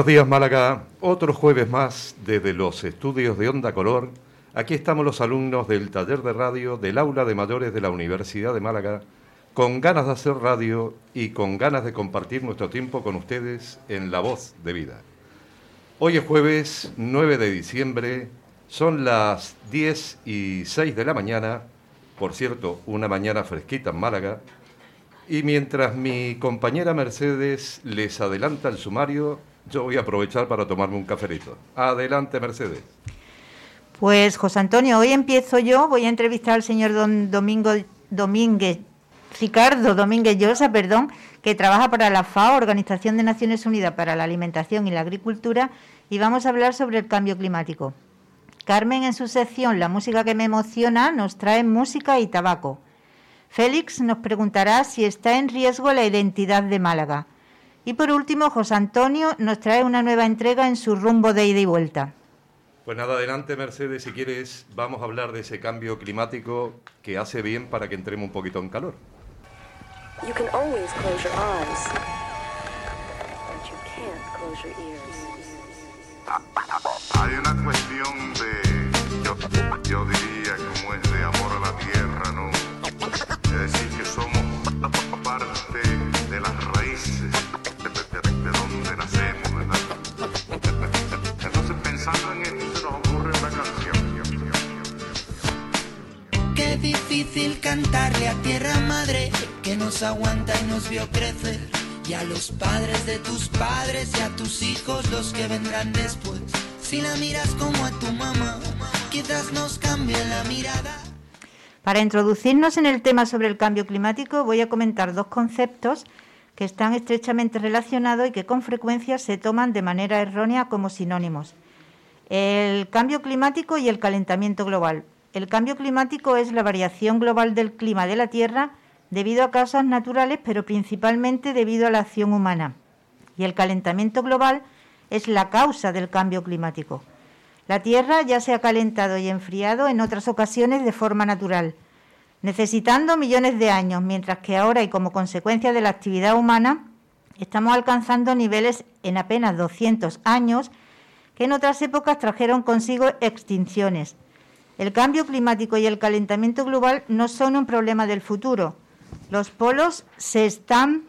Buenos días Málaga, otro jueves más desde los estudios de Onda Color. Aquí estamos los alumnos del taller de radio del aula de mayores de la Universidad de Málaga, con ganas de hacer radio y con ganas de compartir nuestro tiempo con ustedes en La Voz de Vida. Hoy es jueves 9 de diciembre, son las 10 y 6 de la mañana, por cierto, una mañana fresquita en Málaga, y mientras mi compañera Mercedes les adelanta el sumario, yo voy a aprovechar para tomarme un caferito. Adelante, Mercedes. Pues, José Antonio, hoy empiezo yo. Voy a entrevistar al señor don Domingo Domínguez, Ricardo Domínguez Llosa, perdón, que trabaja para la FAO, Organización de Naciones Unidas para la Alimentación y la Agricultura, y vamos a hablar sobre el cambio climático. Carmen, en su sección La música que me emociona, nos trae música y tabaco. Félix nos preguntará si está en riesgo la identidad de Málaga. Y por último, José Antonio nos trae una nueva entrega en su rumbo de ida y vuelta. Pues nada, adelante Mercedes, si quieres, vamos a hablar de ese cambio climático que hace bien para que entremos un poquito en calor. Hay una cuestión de, yo, yo diría como es de amor a la tierra, ¿no? Es decir, que somos parte de las raíces difícil cantarle a tierra madre que nos aguanta y nos vio crecer. Y a los padres de tus padres y a tus hijos los que vendrán después. Si la miras como a tu mamá, quizás nos cambie la mirada. Para introducirnos en el tema sobre el cambio climático voy a comentar dos conceptos que están estrechamente relacionados y que con frecuencia se toman de manera errónea como sinónimos. El cambio climático y el calentamiento global. El cambio climático es la variación global del clima de la Tierra debido a causas naturales, pero principalmente debido a la acción humana. Y el calentamiento global es la causa del cambio climático. La Tierra ya se ha calentado y enfriado en otras ocasiones de forma natural necesitando millones de años, mientras que ahora y como consecuencia de la actividad humana estamos alcanzando niveles en apenas 200 años que en otras épocas trajeron consigo extinciones. El cambio climático y el calentamiento global no son un problema del futuro. Los polos se están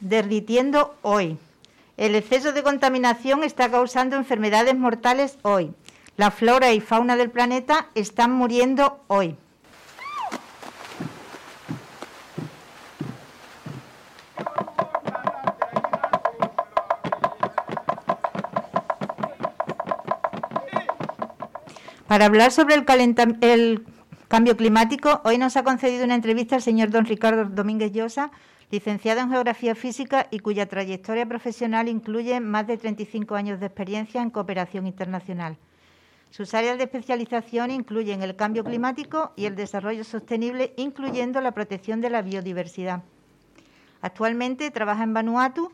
derritiendo hoy. El exceso de contaminación está causando enfermedades mortales hoy. La flora y fauna del planeta están muriendo hoy. Para hablar sobre el, cambio climático, hoy nos ha concedido una entrevista el señor don Ricardo Domínguez Llosa, licenciado en Geografía Física y cuya trayectoria profesional incluye más de 35 años de experiencia en cooperación internacional. Sus áreas de especialización incluyen el cambio climático y el desarrollo sostenible, incluyendo la protección de la biodiversidad. Actualmente trabaja en Vanuatu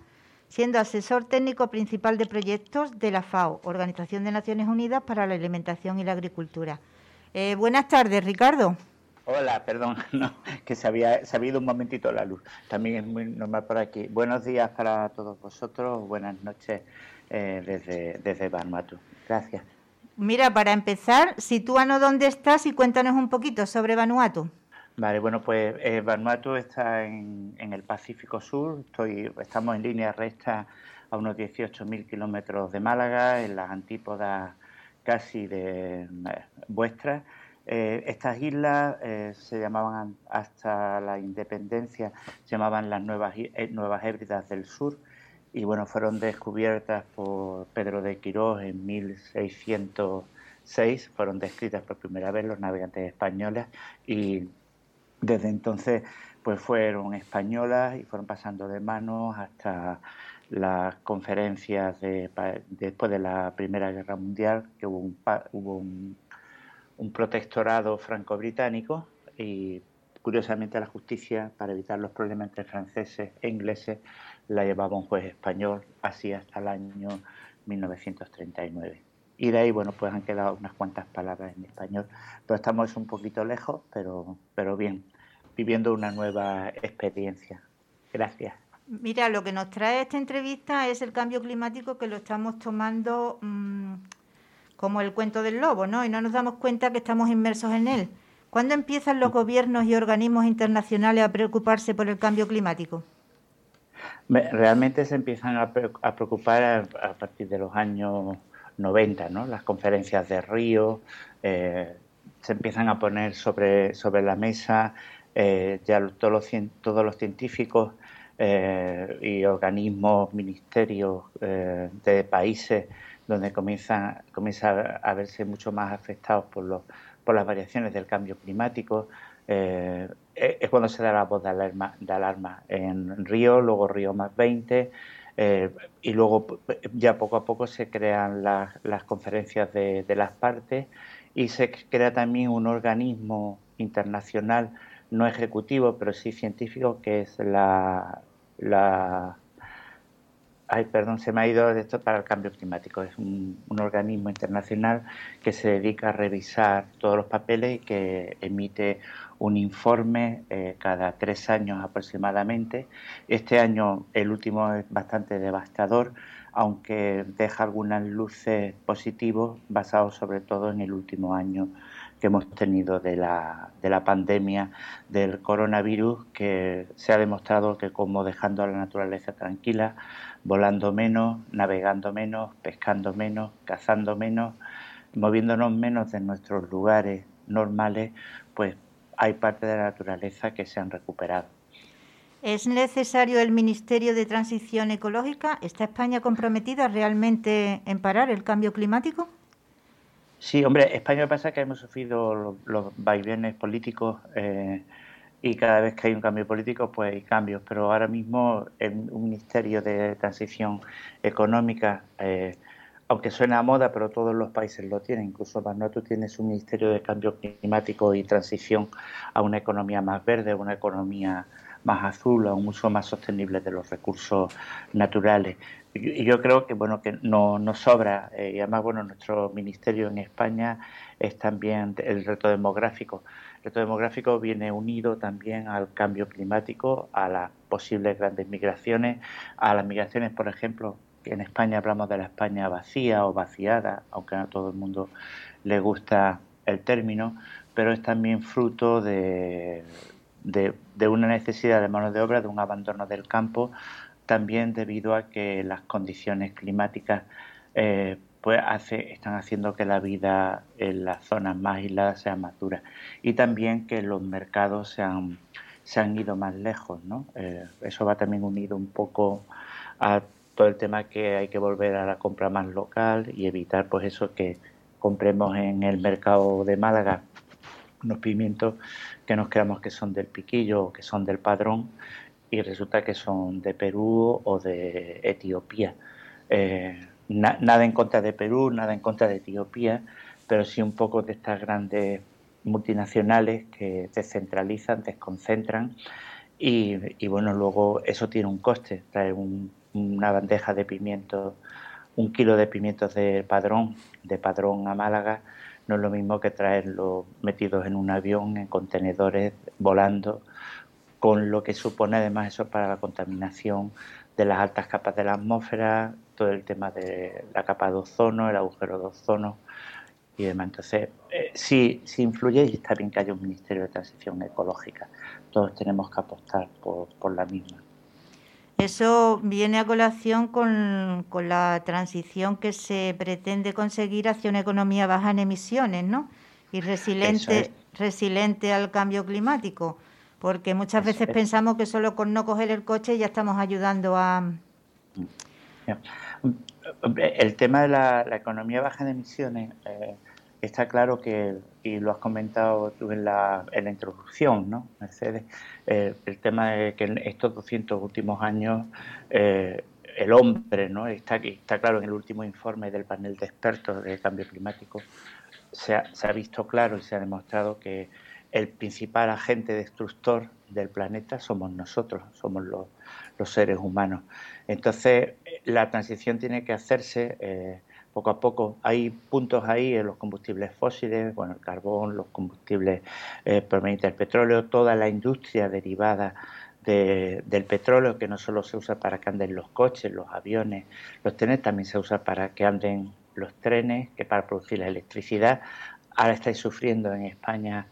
siendo asesor técnico principal de proyectos de la FAO, Organización de Naciones Unidas para la Alimentación y la Agricultura. Eh, buenas tardes, Ricardo. Hola, perdón, que se había, se ido un momentito la luz. También es muy normal por aquí. Buenos días para todos vosotros, buenas noches eh, desde, desde Vanuatu. Gracias. Mira, para empezar, sitúanos dónde estás y cuéntanos un poquito sobre Vanuatu. Vale, bueno, pues eh, Vanuatu está en, el Pacífico Sur, estoy, estamos en línea recta a unos 18.000 kilómetros de Málaga, en las antípodas casi de eh, vuestras. Eh, estas islas se llamaban hasta la independencia, se llamaban las Nuevas, Nuevas Hébridas del Sur. Y bueno, fueron descubiertas por Pedro de Quirós en 1606, fueron descritas por primera vez los navegantes españoles y desde entonces, pues fueron españolas y fueron pasando de manos hasta las conferencias de, después de la Primera Guerra Mundial, que hubo un, hubo un, protectorado franco-británico y curiosamente la justicia, para evitar los problemas entre franceses e ingleses, la llevaba un juez español, así hasta el año 1939. Y de ahí, bueno, pues han quedado unas cuantas palabras en español, pero estamos un poquito lejos, pero, pero bien viviendo una nueva experiencia. Gracias. Mira, lo que nos trae esta entrevista es el cambio climático que lo estamos tomando mm, como el cuento del lobo, ¿no? Y no nos damos cuenta que estamos inmersos en él. ¿Cuándo empiezan los gobiernos y organismos internacionales a preocuparse por el cambio climático? Realmente se empiezan a preocupar a partir de los años 90, ¿no? Las conferencias de Río eh, se empiezan a poner sobre, sobre la mesa, eh, ya todos los, todos los científicos eh, y organismos, ministerios de países donde comienzan, comienza a verse mucho más afectados por, los, por las variaciones del cambio climático. es cuando se da la voz de alarma, de alarma en Río, luego Río más 20, eh, y luego ya poco a poco se crean las, conferencias de, las partes y se crea también un organismo internacional no ejecutivo pero sí científico que es la, la ay perdón se me ha ido de esto para el cambio climático. Es un, un organismo internacional que se dedica a revisar todos los papeles y que emite un informe eh, cada tres años aproximadamente. Este año el último es bastante devastador, aunque deja algunas luces positivas basados sobre todo en el último año que hemos tenido de la, de la pandemia del coronavirus, que se ha demostrado que como dejando a la naturaleza tranquila, volando menos, navegando menos, pescando menos, cazando menos, moviéndonos menos de nuestros lugares normales, pues hay parte de la naturaleza que se han recuperado. ¿Es necesario el Ministerio de Transición Ecológica? ¿Está España comprometida realmente en parar el cambio climático? Sí, hombre, España pasa que hemos sufrido los, vaivenes políticos eh, y cada vez que hay un cambio político, pues hay cambios. Pero ahora mismo el, un Ministerio de Transición Económica eh, aunque suena a moda, pero todos los países lo tienen. Incluso Vanuatu tiene su Ministerio de Cambio Climático y Transición a una economía más verde, a una economía más azul, a un uso más sostenible de los recursos naturales. Y yo creo que bueno que no nos sobra eh, y además bueno nuestro ministerio en España es también el reto demográfico. El reto demográfico viene unido también al cambio climático, a las posibles grandes migraciones, a las migraciones, por ejemplo, en España hablamos de la España vacía o vaciada, aunque a todo el mundo le gusta el término, pero es también fruto de, de, una necesidad de mano de obra, de un abandono del campo, también debido a que las condiciones climáticas eh, pues hace, están haciendo que la vida en las zonas más aisladas sea más dura y también que los mercados se han, se han ido más lejos. ¿no? Eh, eso va también unido un poco a todo el tema que hay que volver a la compra más local y evitar pues eso que compremos en el mercado de Málaga unos pimientos que nos creamos que son del piquillo o que son del padrón y resulta que son de Perú o de Etiopía. Eh, nada en contra de Perú, nada en contra de Etiopía, pero sí un poco de estas grandes multinacionales que descentralizan, desconcentran y, y bueno, luego eso tiene un coste, trae un una bandeja de pimientos, un kilo de pimientos de padrón, de padrón a Málaga, no es lo mismo que traerlos metidos en un avión, en contenedores, volando, con lo que supone además eso para la contaminación de las altas capas de la atmósfera, todo el tema de la capa de ozono, el agujero de ozono y demás. Entonces, eh, sí, sí influye y está bien que haya un Ministerio de Transición Ecológica. Todos tenemos que apostar por, por la misma. Eso viene a colación con, la transición que se pretende conseguir hacia una economía baja en emisiones, ¿no? Y resiliente, resiliente al cambio climático, porque muchas veces pensamos que solo con no coger el coche ya estamos ayudando a... El tema de la, economía baja en emisiones... Eh, está claro que, y lo has comentado tú en la, en la introducción, ¿no, Mercedes? Eh, el tema de que en estos 200 últimos años eh, el hombre, ¿no? Está, claro en el último informe del panel de expertos de cambio climático, se ha, visto claro y se ha demostrado que el principal agente destructor del planeta somos nosotros, somos los, los seres humanos. Entonces, la transición tiene que hacerse eh, poco a poco. Hay puntos ahí en los combustibles fósiles, bueno, el carbón, los combustibles eh, provenientes del petróleo, toda la industria derivada del petróleo, que no solo se usa para que anden los coches, los aviones, los trenes, también se usa para que anden los trenes, que para producir la electricidad. Ahora estáis sufriendo en España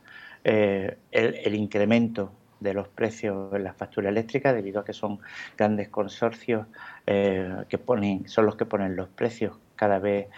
eh, el, incremento de los precios en la factura eléctrica debido a que son grandes consorcios eh, que ponen, son los que ponen los precios. Cada vez,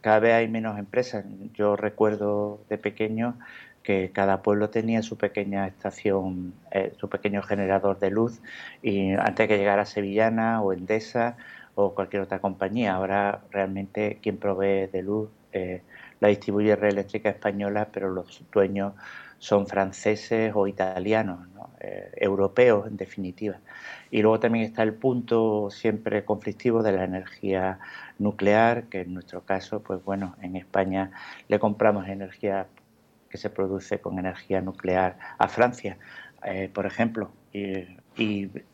cada vez hay menos empresas. Yo recuerdo de pequeño que cada pueblo tenía su pequeña estación, eh, su pequeño generador de luz y antes de que llegara Sevillana o Endesa o cualquier otra compañía. Ahora realmente quien provee de luz eh, la distribuye Red Eléctrica Española, pero los dueños son franceses o italianos, eh, europeos en definitiva. Y luego también está el punto siempre conflictivo de la energía nuclear, que en nuestro caso, pues bueno, en España le compramos energía que se produce con energía nuclear a Francia, eh, por ejemplo, y,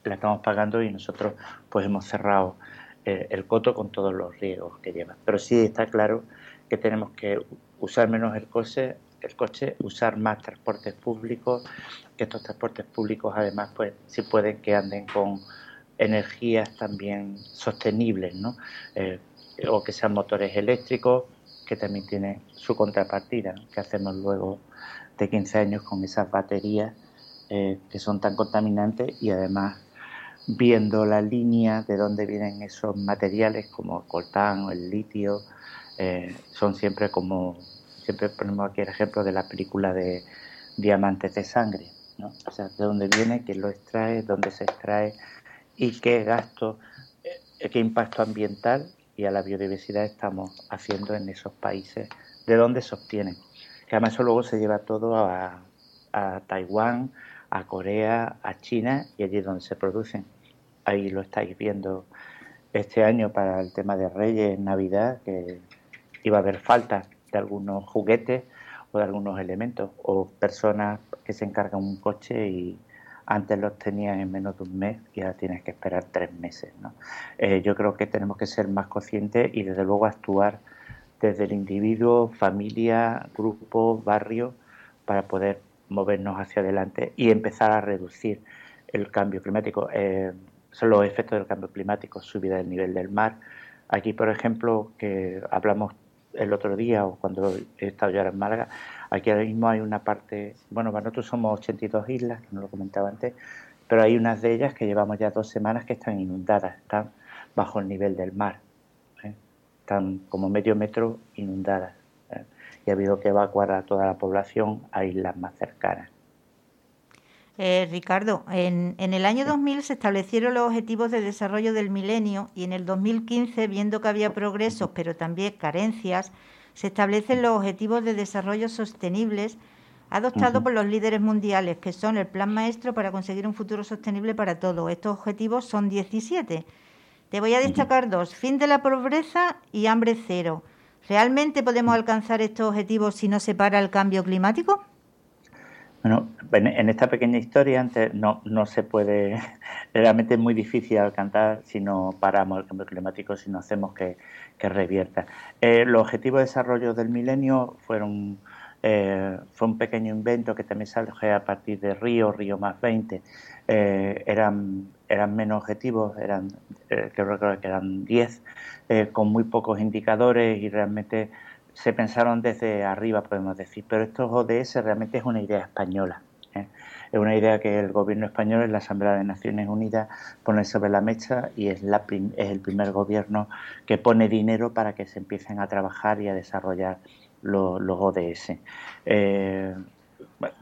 la estamos pagando y nosotros pues hemos cerrado eh, el coto con todos los riesgos que lleva. Pero sí está claro que tenemos que usar menos el coche, el coche, usar más transportes públicos, que estos transportes públicos además pues si pueden que anden con energías también sostenibles, ¿no? Eh, o que sean motores eléctricos que también tiene su contrapartida, que hacemos luego de 15 años con esas baterías eh, que son tan contaminantes y además viendo la línea de dónde vienen esos materiales como el coltán o el litio, eh, son siempre como, siempre ponemos aquí el ejemplo de la película de Diamantes de Sangre, ¿no? o sea, de dónde viene, quién lo extrae, dónde se extrae y qué gasto, eh, qué impacto ambiental y a la biodiversidad estamos haciendo en esos países de donde se obtienen. Que además eso luego se lleva todo a, Taiwán, a Corea, a China y allí donde se producen. Ahí lo estáis viendo este año para el tema de Reyes, Navidad, que iba a haber falta de algunos juguetes o de algunos elementos, o personas que se encargan un coche y, antes los tenían en menos de un mes y ahora tienes que esperar tres meses. ¿no? Eh, yo creo que tenemos que ser más conscientes y desde luego actuar desde el individuo, familia, grupo, barrio, para poder movernos hacia adelante y empezar a reducir el cambio climático. Eh, son los efectos del cambio climático, subida del nivel del mar. Aquí, por ejemplo, que hablamos el otro día o cuando he estado ya en Málaga, Aquí ahora mismo hay una parte, bueno, nosotros somos 82 islas, que no lo comentaba antes, pero hay unas de ellas que llevamos ya dos semanas que están inundadas, están bajo el nivel del mar, ¿eh? están como medio metro inundadas. ¿eh? Y ha habido que evacuar a toda la población a islas más cercanas. Eh, Ricardo, en, en, el año 2000 se establecieron los objetivos de desarrollo del milenio y en el 2015, viendo que había progresos pero también carencias, se establecen los Objetivos de Desarrollo Sostenibles adoptados por los líderes mundiales, que son el Plan Maestro para conseguir un futuro sostenible para todos. Estos objetivos son 17. Te voy a destacar dos, fin de la pobreza y hambre cero. ¿Realmente podemos alcanzar estos objetivos si no se para el cambio climático? Bueno, en esta pequeña historia antes no, no se puede, realmente es muy difícil alcanzar si no paramos el cambio climático, si no hacemos que, que revierta. Eh, los objetivos de desarrollo del milenio fueron eh, fue un pequeño invento que también salió a partir de Río, Río más 20. Eh, eran, eran menos objetivos, eran, creo que eran 10, con muy pocos indicadores y realmente se pensaron desde arriba, podemos decir, pero estos ODS realmente es una idea española. ¿eh? Es una idea que el gobierno español en la Asamblea de Naciones Unidas pone sobre la mesa y es, la es el primer gobierno que pone dinero para que se empiecen a trabajar y a desarrollar los, ODS. Eh,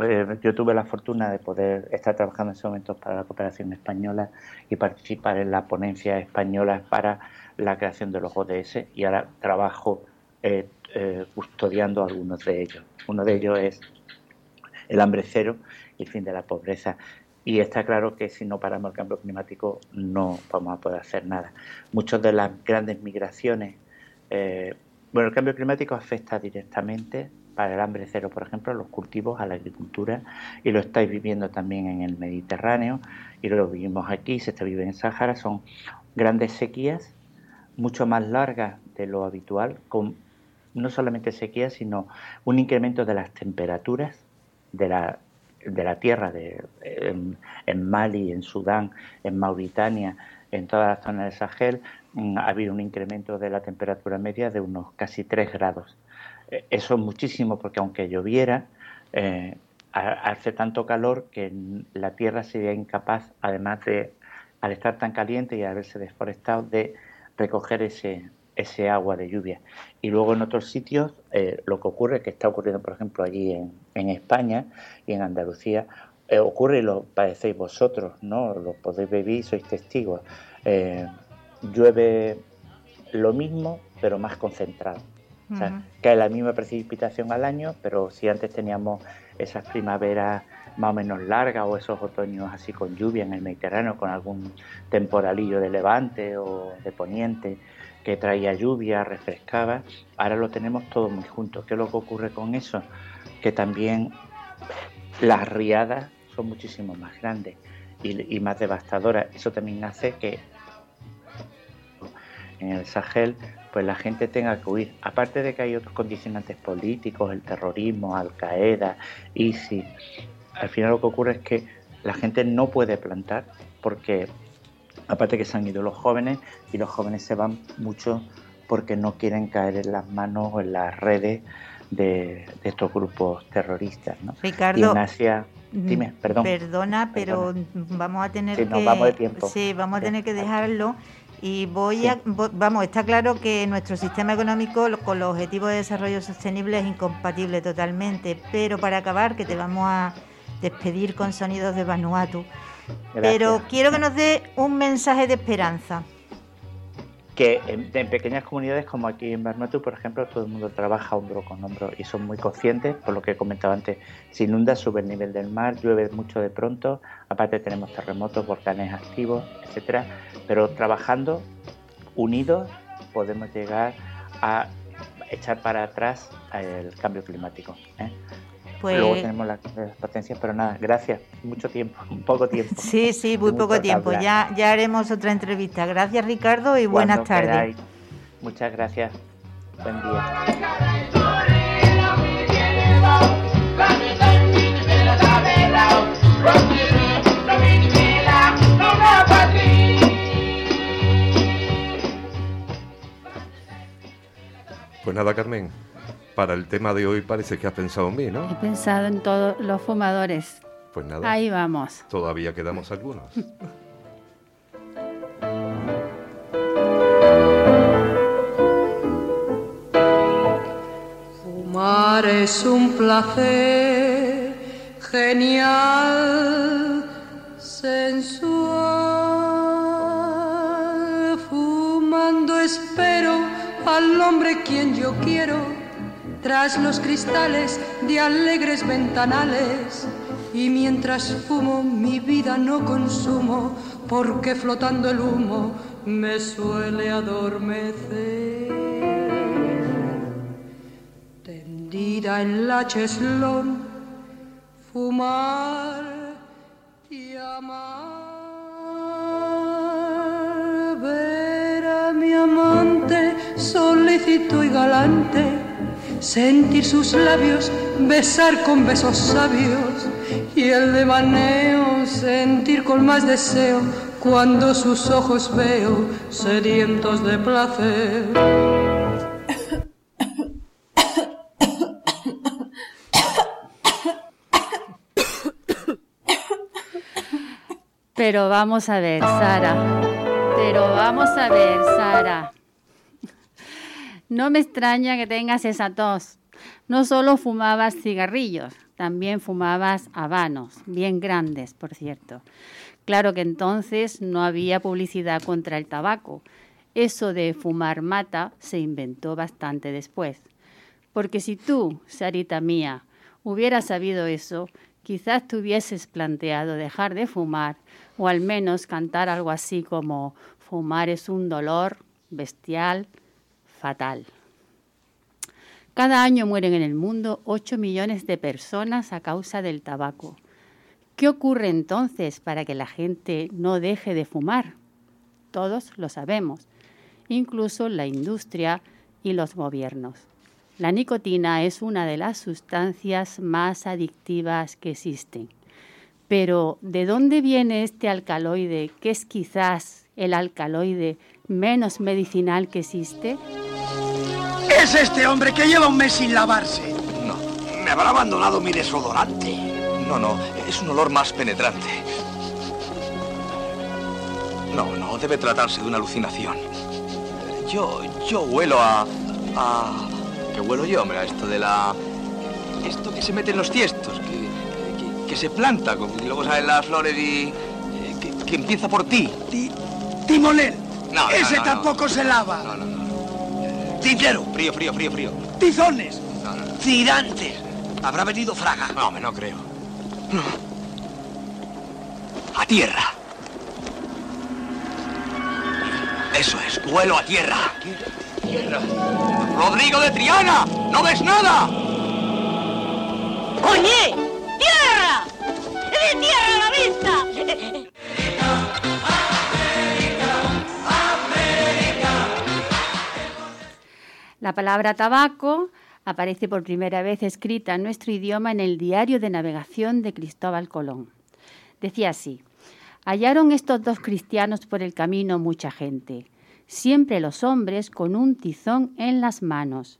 eh, yo tuve la fortuna de poder estar trabajando en ese momento para la cooperación española y participar en la ponencia española para la creación de los ODS y ahora trabajo eh, custodiando algunos de ellos. Uno de ellos es el hambre cero y el fin de la pobreza. Y está claro que si no paramos el cambio climático no vamos a poder hacer nada. Muchas de las grandes migraciones, eh, bueno, el cambio climático afecta directamente para el hambre cero, por ejemplo, a los cultivos, a la agricultura, y lo estáis viviendo también en el Mediterráneo, y lo vivimos aquí, se está viviendo en Sáhara, son grandes sequías, mucho más largas de lo habitual, con no solamente sequía, sino un incremento de las temperaturas, de la de la tierra, de, en, Mali, en Sudán, en Mauritania, en toda la zona del Sahel, mm, ha habido un incremento de la temperatura media de unos casi 3 grados. Eh, eso es muchísimo porque aunque lloviera, eh, hace tanto calor que la tierra sería incapaz, además de, al estar tan caliente y haberse deforestado, de recoger ese, ese agua de lluvia. Y luego en otros sitios eh, lo que ocurre, que está ocurriendo por ejemplo allí en, en España y en Andalucía, eh, ocurre y lo padecéis vosotros, ¿no? Lo podéis vivir, sois testigos. Eh, llueve lo mismo, pero más concentrado. O sea, cae la misma precipitación al año, pero si antes teníamos esas primaveras más o menos largas o esos otoños así con lluvia en el Mediterráneo, con algún temporalillo de levante o de poniente, que traía lluvia, refrescaba, ahora lo tenemos todo muy junto. ¿Qué es lo que ocurre con eso? Que también las riadas son muchísimo más grandes y, más devastadoras. Eso también hace que en el Sahel pues la gente tenga que huir. Aparte de que hay otros condicionantes políticos, el terrorismo, Al Qaeda, ISIS, al final lo que ocurre es que la gente no puede plantar porque Aparte que se han ido los jóvenes y los jóvenes se van mucho porque no quieren caer en las manos o en las redes de, estos grupos terroristas. ¿no? Ricardo, mm, dime, perdón. Perdona, pero vamos a tener que, Sí, vamos a tener que dejarlo. Y voy a, vamos, está claro que nuestro sistema económico con los objetivos de desarrollo sostenible es incompatible totalmente, pero para acabar, que te vamos a despedir con sonidos de Vanuatu. Pero quiero que nos dé un mensaje de esperanza. Que en, pequeñas comunidades como aquí en Vanuatu, por ejemplo, todo el mundo trabaja hombro con hombro y son muy conscientes, por lo que he comentado antes, se inunda, sube el nivel del mar, llueve mucho de pronto, aparte tenemos terremotos, volcanes activos, etcétera, pero trabajando unidos podemos llegar a echar para atrás el cambio climático. ¿eh? Pues... Luego tenemos las, potencias, pero nada, gracias. Mucho tiempo, poco tiempo. Sí, sí, muy poco tiempo. Ya, ya haremos otra entrevista. Gracias, Ricardo, y buenas tardes. Muchas gracias. Buen día. Pues nada, Carmen, para el tema de hoy parece que has pensado en mí, ¿no? He pensado en todos los fumadores. Pues nada. Ahí vamos. Todavía quedamos algunos. Fumar es un placer genial, sensual. Fumando espero al hombre quien yo quiero tras los cristales de alegres ventanales. Y mientras fumo mi vida no consumo, porque flotando el humo me suele adormecer. Tendida en la cheslón, fumar y amar, ver a mi amante solícito y galante sentir sus labios, besar con besos sabios y el devaneo, sentir con más deseo cuando sus ojos veo sedientos de placer. Pero vamos a ver, Sara. Pero vamos a ver, Sara. No me extraña que tengas esa tos. No solo fumabas cigarrillos, también fumabas habanos, bien grandes, por cierto. Claro que entonces no había publicidad contra el tabaco. Eso de fumar mata se inventó bastante después. Porque si tú, Sarita mía, hubieras sabido eso, quizás te hubieses planteado dejar de fumar o al menos cantar algo así como fumar es un dolor bestial fatal. Cada año mueren en el mundo 8 millones de personas a causa del tabaco. ¿Qué ocurre entonces para que la gente no deje de fumar? Todos lo sabemos, incluso la industria y los gobiernos. La nicotina es una de las sustancias más adictivas que existen. Pero, ¿de dónde viene este alcaloide, que es quizás el alcaloide menos medicinal que existe? Es este hombre que lleva un mes sin lavarse. No, me habrá abandonado mi desodorante. No, no, es un olor más penetrante. No, no, debe tratarse de una alucinación. Yo, yo huelo a... a... ¿Qué huelo yo, hombre? A esto de la... Esto que se mete en los tiestos, que, que, que se planta, y luego salen las flores y... eh, Que, que empieza por ti. Ti- Timonel. No, no, Ese no. tampoco se lava. No, no, no. Tintero. Frío, frío, frío, frío. Tizones. No, no, no. Tirantes. Habrá venido Fraga. No, hombre, no creo. No. A tierra. Eso es, vuelo a tierra. Tierra. Rodrigo de Triana, ¿no ves nada? ¡Oye! ¡Tierra! ¡De tierra a la vista! La palabra tabaco aparece por primera vez escrita en nuestro idioma en el diario de navegación de Cristóbal Colón. Decía así, hallaron estos dos cristianos por el camino mucha gente, siempre los hombres con un tizón en las manos,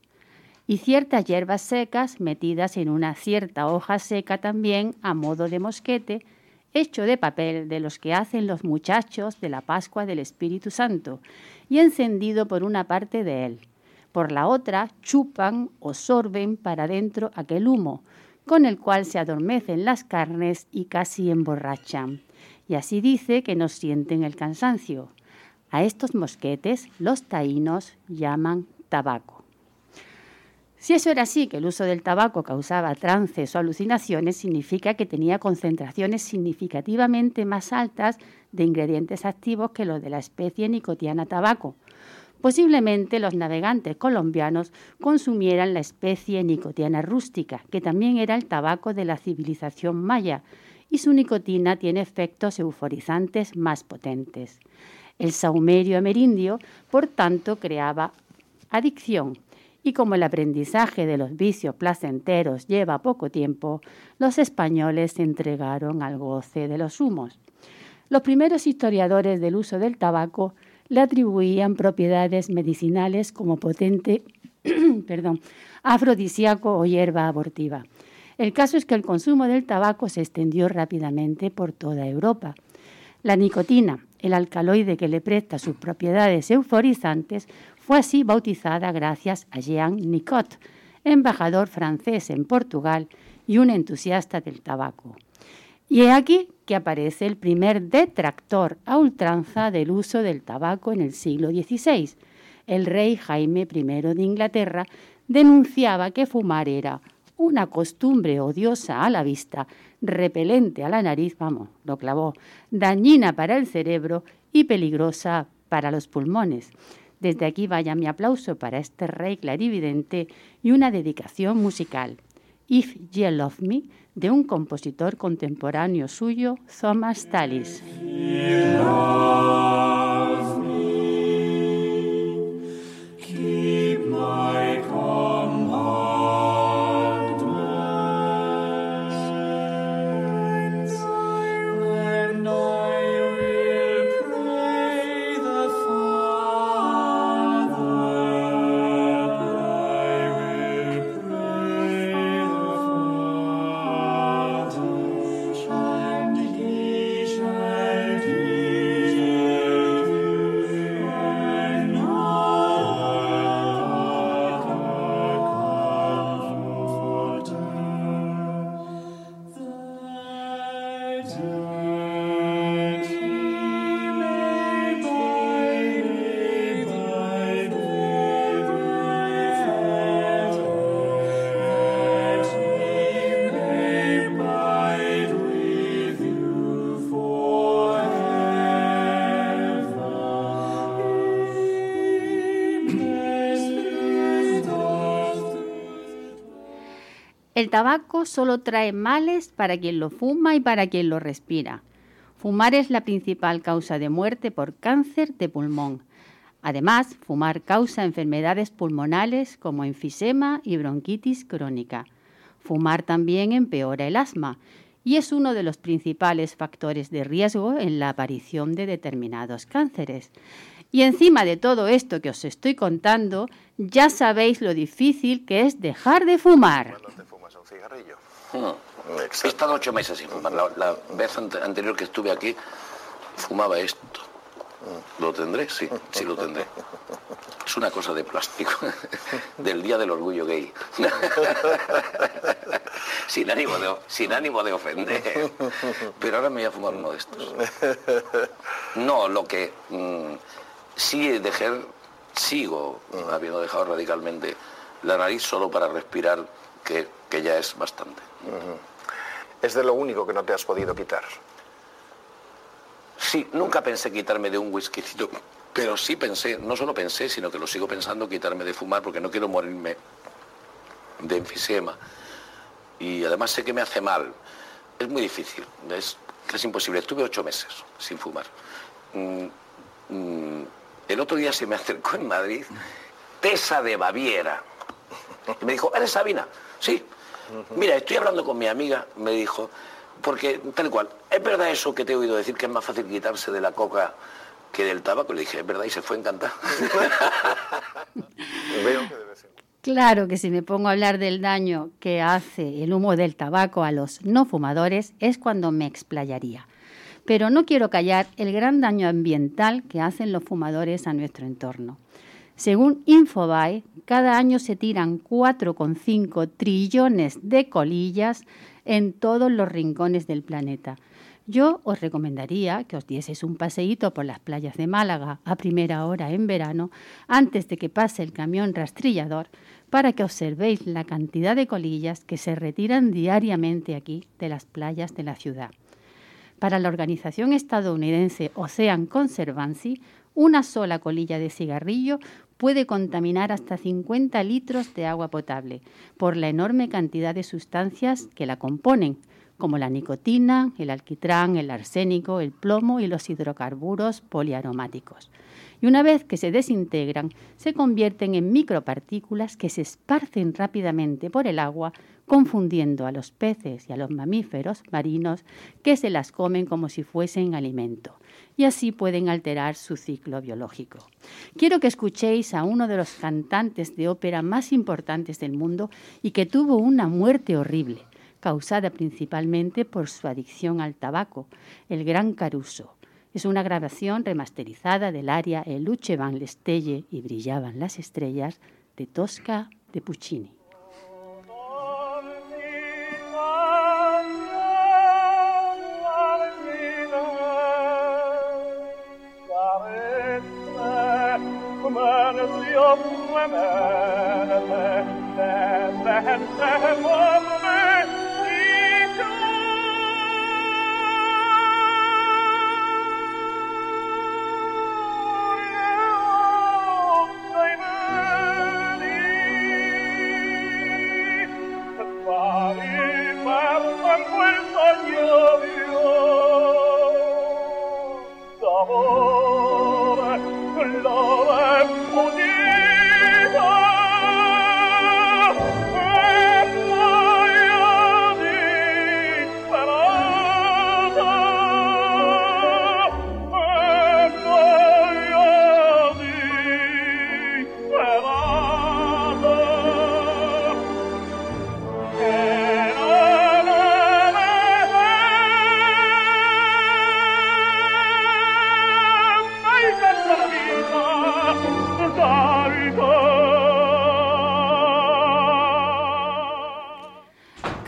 y ciertas hierbas secas metidas en una cierta hoja seca también a modo de mosquete, hecho de papel de los que hacen los muchachos de la Pascua del Espíritu Santo, y encendido por una parte de él. Por la otra chupan o sorben para dentro aquel humo, con el cual se adormecen las carnes y casi emborrachan. Y así dice que no sienten el cansancio. A estos mosquetes los taínos llaman tabaco. Si eso era así, que el uso del tabaco causaba trances o alucinaciones, significa que tenía concentraciones significativamente más altas de ingredientes activos que los de la especie nicotiana tabaco. Posiblemente los navegantes colombianos consumieran la especie nicotiana rústica, que también era el tabaco de la civilización maya, y su nicotina tiene efectos euforizantes más potentes. El saumerio amerindio, por tanto, creaba adicción, y como el aprendizaje de los vicios placenteros lleva poco tiempo, los españoles se entregaron al goce de los humos. Los primeros historiadores del uso del tabaco le atribuían propiedades medicinales como potente perdón, afrodisíaco o hierba abortiva. El caso es que el consumo del tabaco se extendió rápidamente por toda Europa. La nicotina, el alcaloide que le presta sus propiedades euforizantes, fue así bautizada gracias a Jean Nicot, embajador francés en Portugal y un entusiasta del tabaco. Y he aquí que aparece el primer detractor a ultranza del uso del tabaco en el siglo XVI. El rey Jaime I de Inglaterra denunciaba que fumar era una costumbre odiosa a la vista, repelente a la nariz, vamos, lo clavó, dañina para el cerebro y peligrosa para los pulmones. Desde aquí vaya mi aplauso para este rey clarividente y una dedicación musical. If You Love Me, de un compositor contemporáneo suyo, Thomas Tallis. El tabaco solo trae males para quien lo fuma y para quien lo respira. Fumar es la principal causa de muerte por cáncer de pulmón. Además, fumar causa enfermedades pulmonales como enfisema y bronquitis crónica. Fumar también empeora el asma y es uno de los principales factores de riesgo en la aparición de determinados cánceres. Y encima de todo esto que os estoy contando, ya sabéis lo difícil que es dejar de fumar. Hmm. He estado ocho meses sin fumar. La, la vez ante- anterior que estuve aquí, fumaba esto. ¿Lo tendré? Sí, sí lo tendré. Es una cosa de plástico. Del Día del Orgullo Gay. Sin ánimo de, sin ánimo de ofender. Pero ahora me voy a fumar uno de estos. No, lo que mm, sí dejé, sigo habiendo dejado radicalmente la nariz solo para respirar, que, que ya es bastante. Es de lo único que no te has podido quitar. Sí, nunca pensé quitarme de un whiskycito, pero sí pensé, no solo pensé, sino que lo sigo pensando quitarme de fumar porque no quiero morirme de enfisema. Y además sé que me hace mal. Es muy difícil, es, es imposible. Estuve ocho meses sin fumar. Mm, mm, el otro día se me acercó en Madrid Tesa de Baviera. Y me dijo, ¿eres Sabina? Sí. Mira, estoy hablando con mi amiga, me dijo, porque tal cual, ¿es verdad eso que te he oído decir que es más fácil quitarse de la coca que del tabaco? Le dije, es verdad, y se fue encantada. Veo que debe ser. Claro que si me pongo a hablar del daño que hace el humo del tabaco a los no fumadores es cuando me explayaría. Pero no quiero callar el gran daño ambiental que hacen los fumadores a nuestro entorno. Según Infobae, cada año se tiran 4,5 trillones de colillas en todos los rincones del planeta. Yo os recomendaría que os dieseis un paseíto por las playas de Málaga a primera hora en verano, antes de que pase el camión rastrillador, para que observéis la cantidad de colillas que se retiran diariamente aquí de las playas de la ciudad. Para la organización estadounidense Ocean Conservancy, una sola colilla de cigarrillo puede contaminar hasta 50 litros de agua potable por la enorme cantidad de sustancias que la componen, como la nicotina, el alquitrán, el arsénico, el plomo y los hidrocarburos poliaromáticos. Y una vez que se desintegran, se convierten en micropartículas que se esparcen rápidamente por el agua, confundiendo a los peces y a los mamíferos marinos que se las comen como si fuesen alimento. Y así pueden alterar su ciclo biológico. Quiero que escuchéis a uno de los cantantes de ópera más importantes del mundo y que tuvo una muerte horrible, causada principalmente por su adicción al tabaco, el gran Caruso. Es una grabación remasterizada del aria El luce van le stelle y brillaban las estrellas de Tosca de Puccini.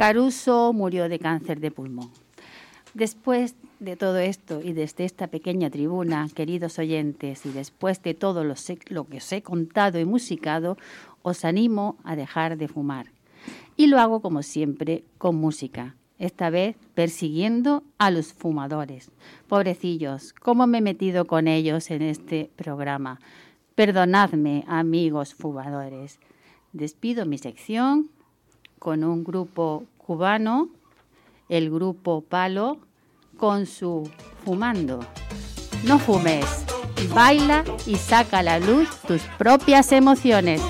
Caruso murió de cáncer de pulmón. Después de todo esto y desde esta pequeña tribuna, queridos oyentes, y después de todo lo, que os he contado y musicado, os animo a dejar de fumar. Y lo hago como siempre con música, esta vez persiguiendo a los fumadores. Pobrecillos, ¿cómo me he metido con ellos en este programa? Perdonadme, amigos fumadores. Despido mi sección con un grupo cubano, el grupo Palo, con su Fumando. No fumes, Baila y saca a la luz tus propias emociones.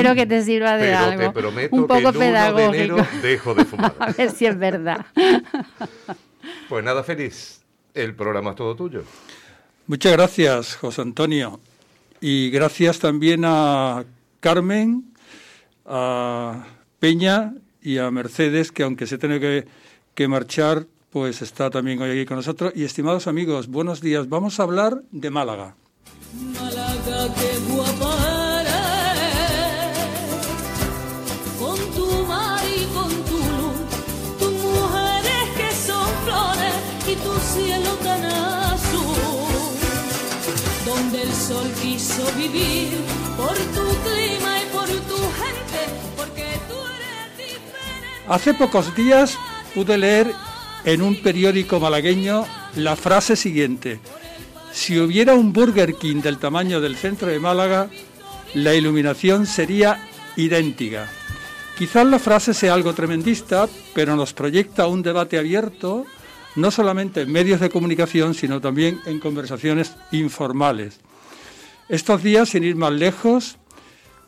Espero que te sirva de pero algo. te prometo un que el poco 1 de pedagógico. enero dejo de fumar. A ver si es verdad. Pues nada, feliz. El programa es todo tuyo. Muchas gracias, José Antonio. Y gracias también a Carmen, a Peña y a Mercedes, que aunque se tiene que, que marchar, pues está también hoy aquí con nosotros. Y estimados amigos, buenos días. Vamos a hablar de Málaga. Málaga, qué guapa vivir por tu clima y por tu gente, porque tú eres diferente. Hace pocos días pude leer en un periódico malagueño la frase siguiente. Si hubiera un Burger King del tamaño del centro de Málaga, la iluminación sería idéntica. Quizás la frase sea algo tremendista, pero nos proyecta un debate abierto, no solamente en medios de comunicación, sino también en conversaciones informales. Estos días, sin ir más lejos,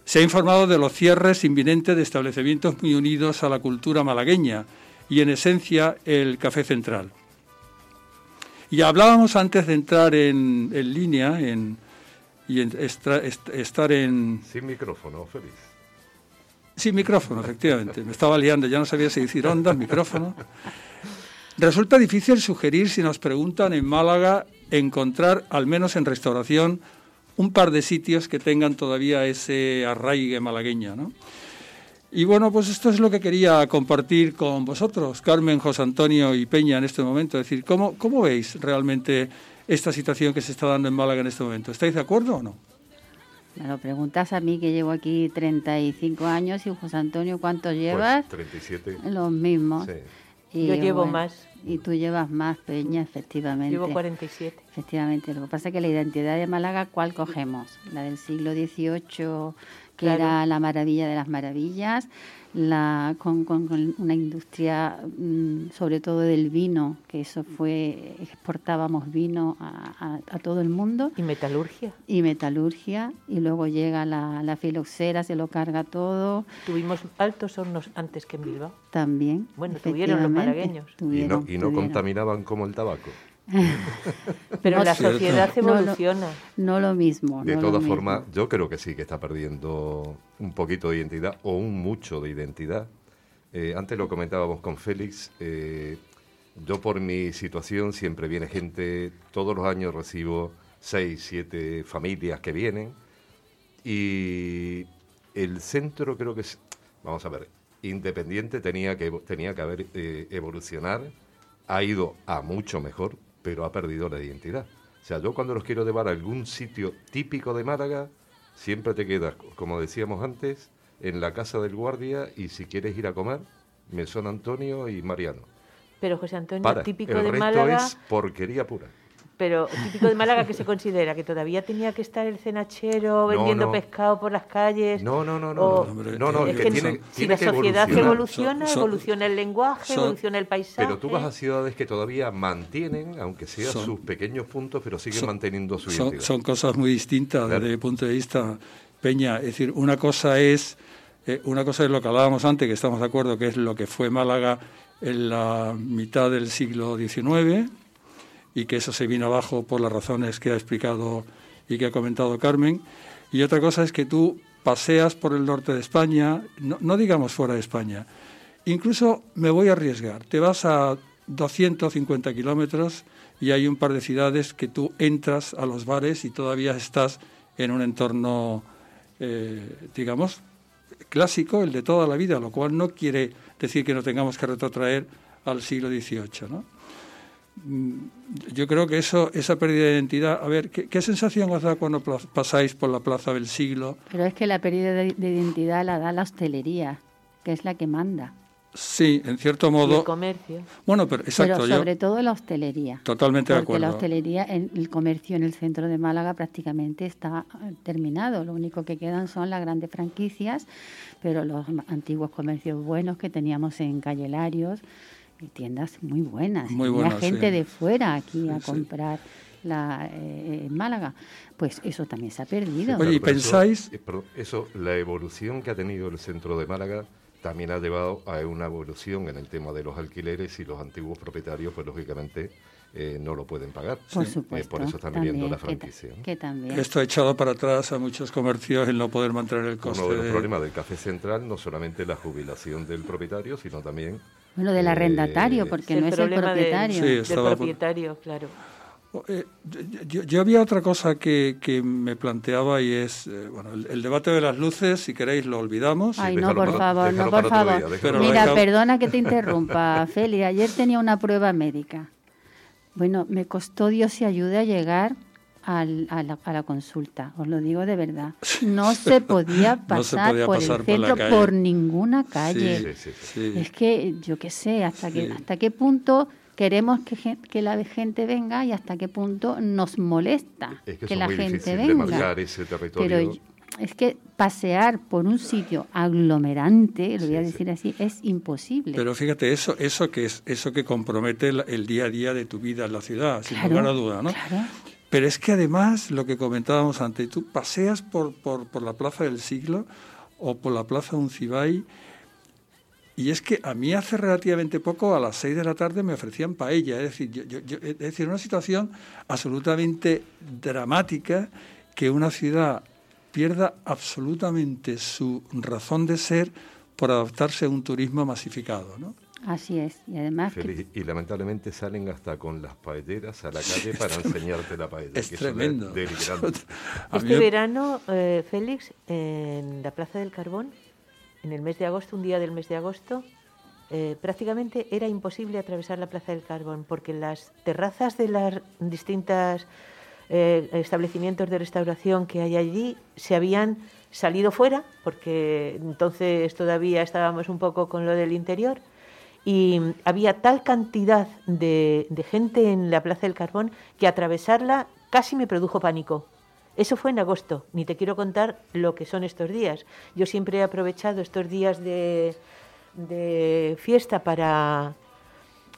se ha informado de los cierres inminentes de establecimientos muy unidos a la cultura malagueña y, en esencia, el Café Central. Y hablábamos antes de entrar en, en línea en, y en estra- est- estar en... Sin micrófono, feliz. Sin micrófono, efectivamente. Me estaba liando, ya no sabía si decir ondas, micrófono. Resulta difícil sugerir, si nos preguntan en Málaga, encontrar, al menos en restauración, un par de sitios que tengan todavía ese arraigue malagueño, ¿no? Y bueno, pues esto es lo que quería compartir con vosotros, Carmen, José Antonio y Peña en este momento. Es decir, ¿cómo, cómo veis realmente esta situación que se está dando en Málaga en este momento? ¿Estáis de acuerdo o no? Me lo preguntas a mí que llevo aquí 35 años y José Antonio, ¿cuántos llevas? Pues 37. Los mismos. Sí. Y, Yo llevo bueno, más. Y tú llevas más, Peña, efectivamente. Llevo 47. Efectivamente. Lo que pasa es que la identidad de Málaga, ¿cuál cogemos? La del siglo XVIII, que Claro. era la maravilla de las maravillas, la con, con- con una industria, mm, sobre todo del vino, que eso fue, exportábamos vino a, a- a todo el mundo. Y metalurgia. Y metalurgia. Y luego llega la, la filoxera, se lo carga todo. Tuvimos altos hornos antes que en Bilbao. También. Bueno, tuvieron los malagueños. Y no, y no contaminaban como el tabaco. Pero No la sociedad No, no, evoluciona. No, lo mismo. De todas mismo. formas, yo creo que sí que está perdiendo un poquito de identidad o un mucho de identidad. Eh, antes lo comentábamos con Félix. eh, yo por mi situación siempre viene gente, todos los años recibo seis, siete familias que vienen y el centro creo que es, vamos a ver, Independiente tenía que, tenía que haber eh, evolucionar, ha ido a mucho mejor, pero ha perdido la identidad. O sea, yo cuando los quiero llevar a algún sitio típico de Málaga, siempre te quedas, como decíamos antes, en la casa del guardia y si quieres ir a comer, Mesón Antonio y Mariano. Pero José Antonio, Para, típico el de resto Málaga, es porquería pura. Pero típico de Málaga que se considera que todavía tenía que estar el cenachero vendiendo no. pescado por las calles. No, no, no, no, es que que tiene- si tiene la que sociedad evoluciona, Son- evoluciona el lenguaje, son- evoluciona el paisaje. Pero tú vas a ciudades que todavía mantienen, aunque sea Son- sus pequeños puntos, pero siguen son- manteniendo su son, identidad. son cosas muy distintas Claro. desde el punto de vista Peña. Es decir, una cosa es eh, una cosa es lo que hablábamos antes, que estamos de acuerdo que es lo que fue Málaga en la mitad del siglo XIX y que eso se vino abajo por las razones que ha explicado y que ha comentado Carmen. Y otra cosa es que tú paseas por el norte de España, no, no digamos fuera de España, incluso me voy a arriesgar, te vas a 250 kilómetros y hay un par de ciudades que tú entras a los bares y todavía estás en un entorno, eh, digamos, clásico, el de toda la vida, lo cual no quiere decir que no tengamos que retrotraer al siglo XVIII. ¿no? Yo creo que eso, esa pérdida de identidad, a ver, ¿qué, qué sensación os da cuando pasáis por la Plaza del Siglo? Pero es que la pérdida de, de identidad la da la hostelería, que es la que manda. Sí, en cierto Y modo. el comercio. Bueno, pero exacto, Pero yo sobre todo la hostelería. totalmente de Porque la acuerdo. hostelería, el comercio en el centro de Málaga prácticamente está eh, terminado. Lo único que quedan son las grandes franquicias, pero los antiguos comercios buenos que teníamos en Calle Larios, y tiendas muy buenas. Muy buenas, gente sí. de fuera aquí a Sí, sí. comprar la, eh, en Málaga. Pues eso también se ha perdido. Oye, ¿y eso- pensáis? eh, perdón, Eso, la evolución que ha tenido el centro de Málaga también ha llevado a una evolución en el tema de los alquileres y los antiguos propietarios, pues lógicamente eh, no lo pueden pagar. Por Eh, supuesto. por eso están viendo la también, que franquicia. ¿no? Que, también. Esto ha echado para atrás a muchos comercios el no poder mantener el coste. Uno de los de- problemas del café central no solamente la jubilación del propietario, sino también Bueno, del eh, arrendatario, porque no es el del- propietario. Sí, del estaba por- propietario, claro. Eh, yo, yo había otra cosa que, que me planteaba y es, eh, bueno, el, el debate de las luces, si queréis lo olvidamos. Ay, no, por para- favor, no, por favor. día, Pero Mira, perdona que te interrumpa, Feli. Ayer tenía una prueba médica. Bueno, me costó Dios y ayude a llegar al- a, la, a la consulta, os lo digo de verdad. No se podía No se pasar podía por pasar el centro por ninguna calle. Sí, sí, sí. Sí. Es que yo qué sé, hasta, Sí. que, hasta qué punto queremos que, que la gente venga y hasta qué punto nos molesta Es que, que la gente venga. ese territorio. Pero es que pasear por un sitio aglomerante, lo voy a decir así, es imposible. Pero fíjate, eso, eso que es, eso que compromete el, el día a día de tu vida en la ciudad, sin Claro, lugar a duda, ¿no? claro. Pero es que además, lo que comentábamos antes, tú paseas por, por, por la Plaza del Siglo o por la Plaza Uncibay y es que a mí hace relativamente poco, a las 6 de la tarde, me ofrecían paella. Es decir, yo- yo- es decir, una situación absolutamente dramática que una ciudad pierda absolutamente su razón de ser por adaptarse a un turismo masificado, ¿no? Así es. Y además, que-. Y lamentablemente salen hasta con las paelleras a la calle para enseñarte la paella. Es que tremendo. mí Este verano, eh, Félix, en la Plaza del Carbón, en el mes de agosto, un día del mes de agosto, eh, prácticamente era imposible atravesar la Plaza del Carbón porque las terrazas de las distintas eh, establecimientos de restauración que hay allí se habían salido fuera porque entonces todavía estábamos un poco con lo del interior y había tal cantidad de, de gente en la Plaza del Carbón que atravesarla casi me produjo pánico. Eso fue en agosto, ni te quiero contar lo que son estos días. Yo siempre he aprovechado estos días de, de fiesta para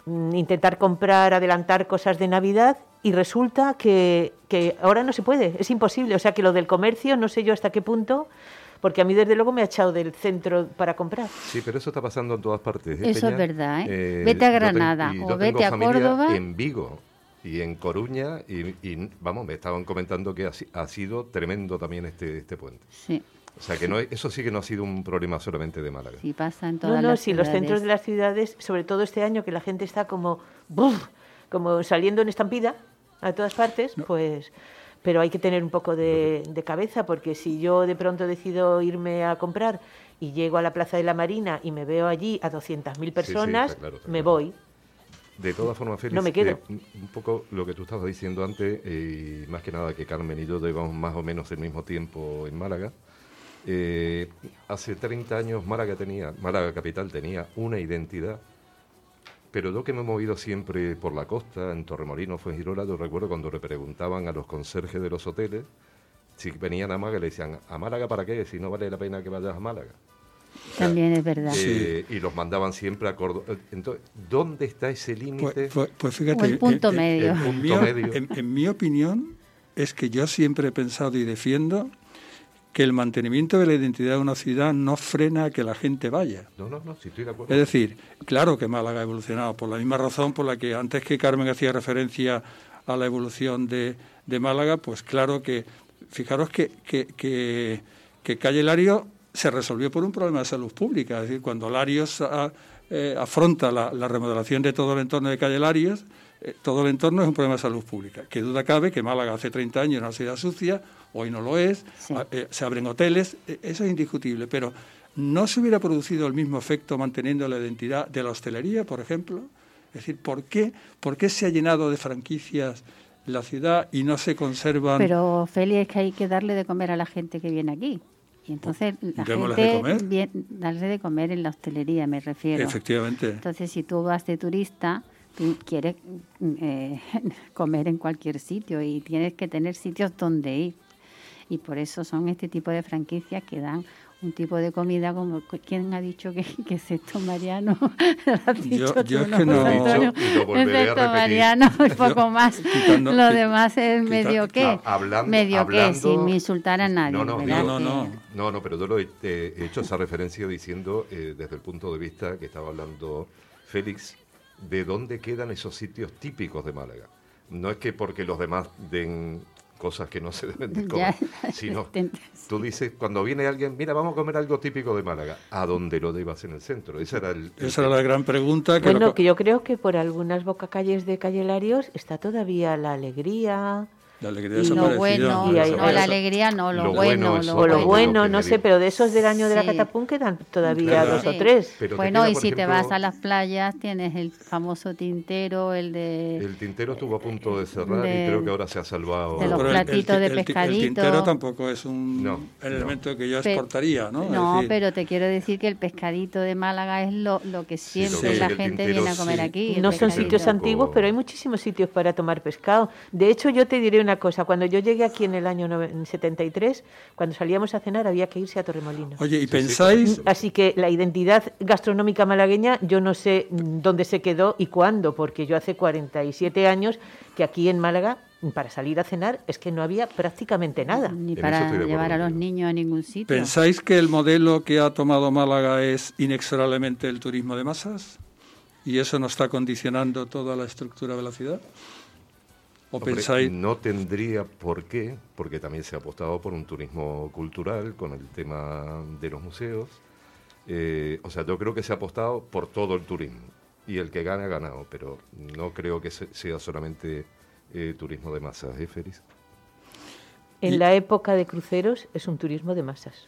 mm, intentar comprar, adelantar cosas de Navidad y resulta que, que ahora no se puede, es imposible. O sea que lo del comercio no sé yo hasta qué punto, porque a mí desde luego me ha echado del centro para comprar. Sí, pero eso está pasando en todas partes. ¿eh, Eso es verdad, ¿eh? Vete a Granada y o yo vete tengo a Córdoba. En Vigo y en Coruña y, y, vamos, me estaban comentando que ha, si- ha sido tremendo también este, este puente. sí, O sea que no, es- eso sí que no ha sido un problema solamente de Málaga. sí pasa en No, todas no, las sí, los centros de las ciudades, sobre todo este año que la gente está como, ¡buf! como saliendo en estampida a todas partes, pues, pero hay que tener un poco de, de cabeza porque si yo de pronto decido irme a comprar y llego a la Plaza de la Marina y me veo allí a 200.000 personas, claro, me claro. voy. De todas formas, Félix, No me quedo. eh, un un poco lo que tú estabas diciendo antes, eh, y más que nada que Carmen y yo llevamos más o menos el mismo tiempo en Málaga. eh, hace 30 años Málaga tenía, Málaga capital tenía una identidad, pero yo que me he movido siempre por la costa, en Torremolinos, Fuengirola, yo recuerdo cuando le preguntaban a los conserjes de los hoteles si venían a Málaga, le decían, ¿a Málaga para qué? Si no vale la pena que vayas a Málaga. También es verdad. Eh, Y los mandaban siempre a Córdoba. Entonces, ¿dónde está ese límite? Pues, pues- pues fíjate, el punto en- en- medio. mi- en mi opinión, es que yo siempre he pensado y defiendo que el mantenimiento de la identidad de una ciudad no frena a que la gente vaya. No, no, no, sí estoy de acuerdo. Es decir, claro que Málaga ha evolucionado, por la misma razón por la que antes que Carmen hacía referencia a la evolución de, de Málaga, pues claro que fijaros que, que, que, que Calle Lario se resolvió por un problema de salud pública. Es decir, cuando Larios a- eh, afronta la, la remodelación de todo el entorno de Calle Larios, eh, todo el entorno es un problema de salud pública. Que duda cabe que Málaga hace 30 años era una ciudad sucia, hoy no lo es, a- eh, se abren hoteles, eh, eso es indiscutible, pero ¿no se hubiera producido el mismo efecto manteniendo la identidad de la hostelería, por ejemplo? Es decir, ¿por qué, por qué se ha llenado de franquicias la ciudad y no se conservan... Pero, Feli, es que hay que darle de comer a la gente que viene aquí. Y entonces la Démosles de comer. darle de comer en la hostelería, me refiero. Efectivamente. Entonces, si tú vas de turista, tú quieres mm, eh, comer en cualquier sitio y tienes que tener sitios donde ir. Y por eso son este tipo de franquicias que dan un tipo de comida como ¿quién ha dicho que, que es esto Mariano? Dicho yo tú, es que no- José Antonio. Dicho y lo volveré a repetir. Mariano y poco Yo- más. quitando- Lo demás es medio qué. Ah, hablando- medio qué, hablando- sin insultar a nadie. No, no, Que- no, no, pero yo lo he, eh, he hecho esa referencia diciendo eh, desde el punto de vista que estaba hablando Félix, de dónde quedan esos sitios típicos de Málaga. No es que porque los demás den cosas que no se deben de comer, Ya, sino tú dices, cuando viene alguien, mira, vamos a comer algo típico de Málaga, ¿a dónde lo llevas en el centro? Esa era el... el Esa era la gran pregunta. Que Bueno, lo- que yo creo que por algunas bocacalles de Calle Larios está todavía la alegría. La alegría y- Lo bueno, y hay- no la alegría, no lo, Lo bueno. bueno lo O lo bueno. no sé, pero de esos del año de la Sí. catapún quedan todavía ¿Verdad? dos o tres. Pero te Bueno, queda, y si te ejemplo, vas a las playas, tienes el famoso tintero, el de... El tintero estuvo a punto de cerrar de- y creo que ahora se ha salvado. de los Pero el- el platitos ti- de el ti- El, pescadito. tintero tampoco es un No, elemento que yo exportaría, ¿no? No, decir, pero te quiero decir que el pescadito de Málaga es lo, lo que siempre sí, la el gente tintero viene a comer sí. aquí. el No son pescadito. sitios antiguos, pero hay muchísimos sitios para tomar pescado. De hecho, yo te diré una cosa. Cuando yo llegué aquí en el año nove- en 73, cuando salíamos a cenar había que irse a Torremolinos. Oye, ¿y pensáis? Así que la identidad gastronómica malagueña yo no sé mm, dónde se quedó y cuándo, porque yo hace 47 años que aquí en Málaga, para salir a cenar, es que no había prácticamente nada. Ni para llevar a los niños a ningún sitio. ¿Pensáis que el modelo que ha tomado Málaga es inexorablemente el turismo de masas? ¿Y eso no está condicionando toda la estructura de la ciudad? ¿O Hombre, pensáis.? No tendría por qué, porque también se ha apostado por un turismo cultural con el tema de los museos. Eh, o sea, yo creo que se ha apostado por todo el turismo. Y el que gana, ha ganado. Pero no creo que se- sea solamente eh, turismo de masas, ¿eh, Félix? En la época de cruceros es un turismo de masas.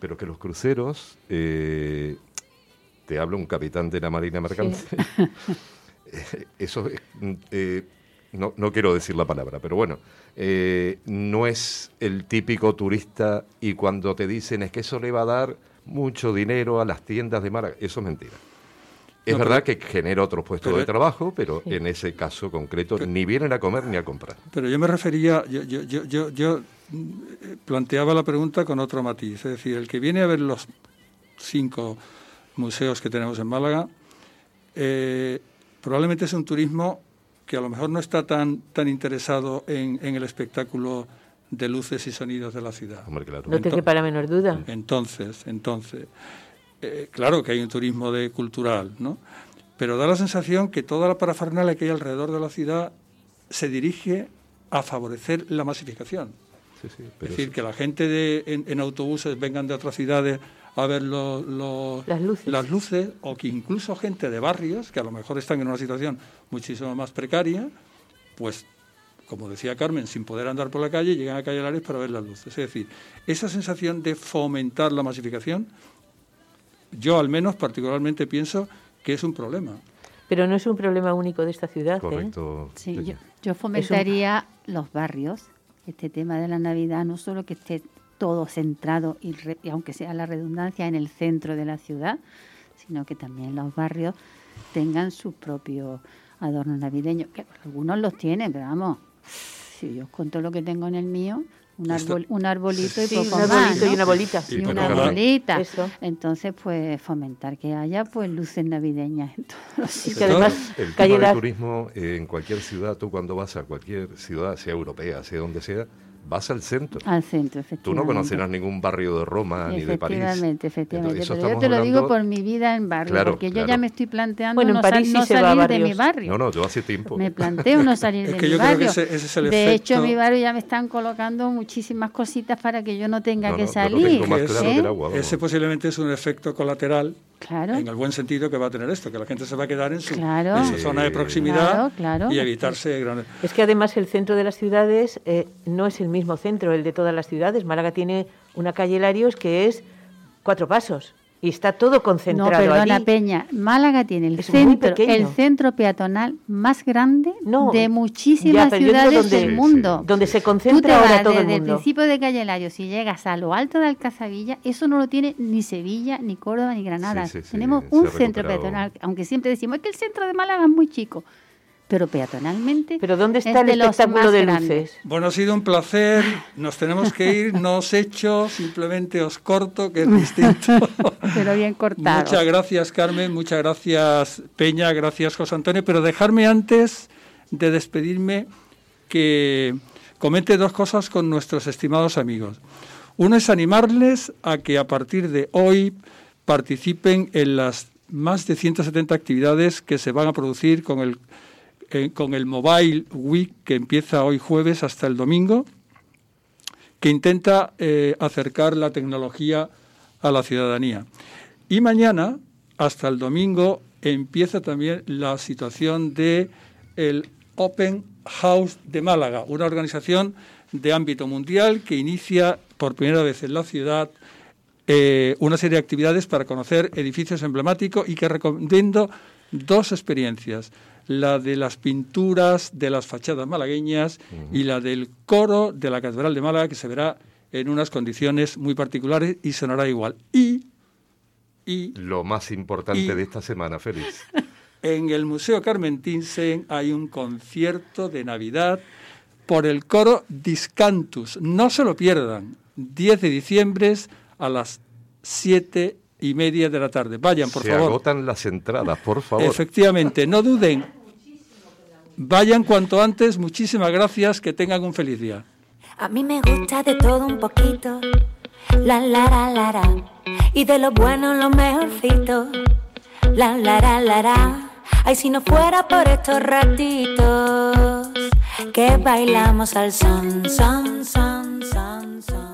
Pero que los cruceros, eh, te habla un capitán de la Marina Mercante. Eso es, mm, eh, no, no quiero decir la palabra, pero bueno, eh, no es el típico turista y cuando te dicen es que eso le va a dar mucho dinero a las tiendas de Málaga, eso es mentira. Es No, verdad que genera otros puestos pero- de trabajo, pero Sí. en ese caso concreto ni vienen a comer ni a comprar. Pero yo me refería, yo, yo, yo, yo, yo, eh, planteaba la pregunta con otro matiz. Es decir, el que viene a ver los cinco museos que tenemos en Málaga, eh, probablemente es un turismo que a lo mejor no está tan, tan interesado en, en el espectáculo de luces y sonidos de la ciudad. No te quepa la menor duda. Entonces, entonces, eh, claro que hay un turismo de cultural, ¿no? Pero da la sensación que toda la parafernalia que hay alrededor de la ciudad se dirige a favorecer la masificación. Sí, sí, Es decir, que la gente de, en, en autobuses vengan de otras ciudades a ver lo- lo- las, luces. o que incluso gente de barrios, que a lo mejor están en una situación muchísimo más precaria, pues, como decía Carmen, sin poder andar por la calle, llegan a Calle Lares para ver las luces. Es decir, esa sensación de fomentar la masificación, yo al menos particularmente pienso que es un problema. Pero no es un problema único de esta ciudad. ¿eh? Correcto. Sí, yo, yo fomentaría los barrios, este tema de la Navidad, no solo que esté todo centrado, y, re- y aunque sea la redundancia, en el centro de la ciudad, sino que también los barrios tengan su propio adorno navideño, que algunos los tienen, pero vamos, si yo os cuento lo que tengo en el mío, un, árbol, un arbolito y Sí, poco un más, arbolito y una bolita. Y Y una bolita. Eso. Entonces, pues fomentar que haya pues luces navideñas en todos los sitios. el Calle tema del turismo eh, en cualquier ciudad, tú cuando vas a cualquier ciudad, sea europea, sea donde sea, vas al centro. Al centro, Tú efectivamente. no conocerás ningún barrio de Roma ni de París. Efectivamente, efectivamente. Pero yo te lo digo por mi vida en barrio, Claro, porque yo claro. ya me estoy planteando Bueno, en no, sal- París sí no salir de mi barrio. No, no, yo hace tiempo. Me planteo no salir Es de que mi yo creo que barrio. ese- ese es el de hecho, efecto- en mi barrio ya me están colocando muchísimas cositas para que yo no tenga No, que no, yo lo salir. tengo más ¿eh? claro que el agua. Ese posiblemente es un efecto colateral, Claro. en el buen sentido que va a tener esto, que la gente se va a quedar en su, Claro. en su zona de proximidad Claro, claro. y evitarse grandes... Es que además el centro de las ciudades eh, no es el mismo centro, el de todas las ciudades. Málaga tiene una calle Larios que es cuatro pasos y está todo No, concentrado perdona, allí. Peña. Málaga tiene el Es centro, el centro peatonal más grande No, de muchísimas ciudades donde- del Sí, mundo. Donde se Tú te concentra ahora vas todo el desde el mundo. principio de Calle Lario, si llegas a lo alto de Alcazabilla, eso no lo tiene ni Sevilla, ni Córdoba, ni Granada. Sí, sí, sí, Tenemos un centro peatonal, aunque siempre decimos es que el centro de Málaga es muy chico, pero peatonalmente. Pero ¿dónde es está el de los espectáculo de grandes. luces? Bueno, ha sido un placer, nos tenemos que ir, no os echo, simplemente os corto, que es distinto. Pero bien cortado. Muchas gracias, Carmen, muchas gracias, Peña, gracias, José Antonio, pero dejarme antes de despedirme que comente dos cosas con nuestros estimados amigos. Uno es animarles a que a partir de hoy participen en las más de 170 actividades que se van a producir con el, eh, con el Mobile Week que empieza hoy jueves hasta el domingo, que intenta eh, acercar la tecnología a la ciudadanía. Y mañana, hasta el domingo, empieza también la situación de el Open House de Málaga, una organización de ámbito mundial que inicia por primera vez en la ciudad eh, una serie de actividades para conocer edificios emblemáticos y que recomiendo dos experiencias, la de las pinturas de las fachadas malagueñas y la del coro de la Catedral de Málaga, que se verá en unas condiciones muy particulares y sonará igual. Y, y Lo más importante Y- de esta semana, Félix. en el Museo Carmen Thyssen hay un concierto de Navidad por el coro Discantus. No se lo pierdan. 10 de diciembre a las 7 y media de la tarde. Vayan, por Se favor. agotan las entradas, por favor. Efectivamente, no duden. Vayan cuanto antes. Muchísimas gracias. Que tengan un feliz día. A mí me gusta de todo un poquito. La la la la. Y de lo bueno lo mejorcito. La la la la la. Ay, si no fuera por estos ratitos que bailamos al son, son, son, son, son.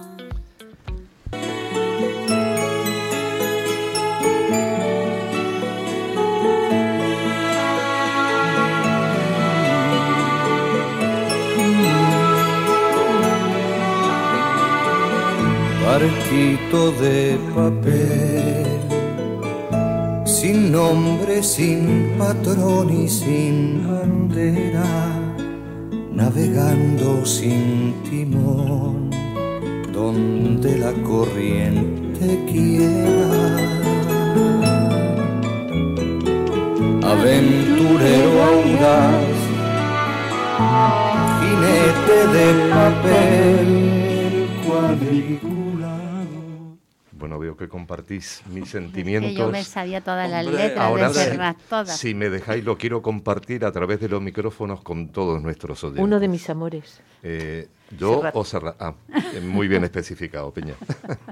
Barquito de papel, sin nombre, sin patrón y sin bandera, navegando sin timón, donde la corriente quiera. Aventurero audaz, jinete de papel, cuadriculado. Bueno, veo que compartís mis Que sentimientos. yo me sabía todas las Hombre, letras Ahora, de Serrat, todas. si me dejáis, lo quiero compartir a través de los micrófonos con todos nuestros oyentes. Uno de mis amores. Eh, yo Serrat. o Serrat. Ah, eh, muy bien especificado, Peña.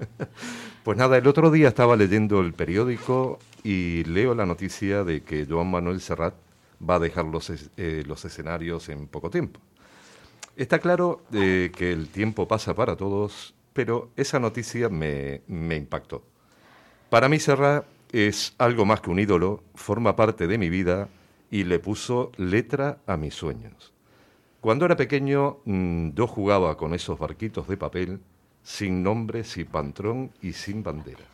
pues nada, el otro día estaba leyendo el periódico y leo la noticia de que Joan Manuel Serrat va a dejar los, es- eh, los escenarios en poco tiempo. Está claro eh, que el tiempo pasa para todos, pero esa noticia me, impactó. Para mí Serrat es algo más que un ídolo, forma parte de mi vida y le puso letra a mis sueños. Cuando era pequeño mm, yo jugaba con esos barquitos de papel, sin nombre, sin patrón y sin bandera.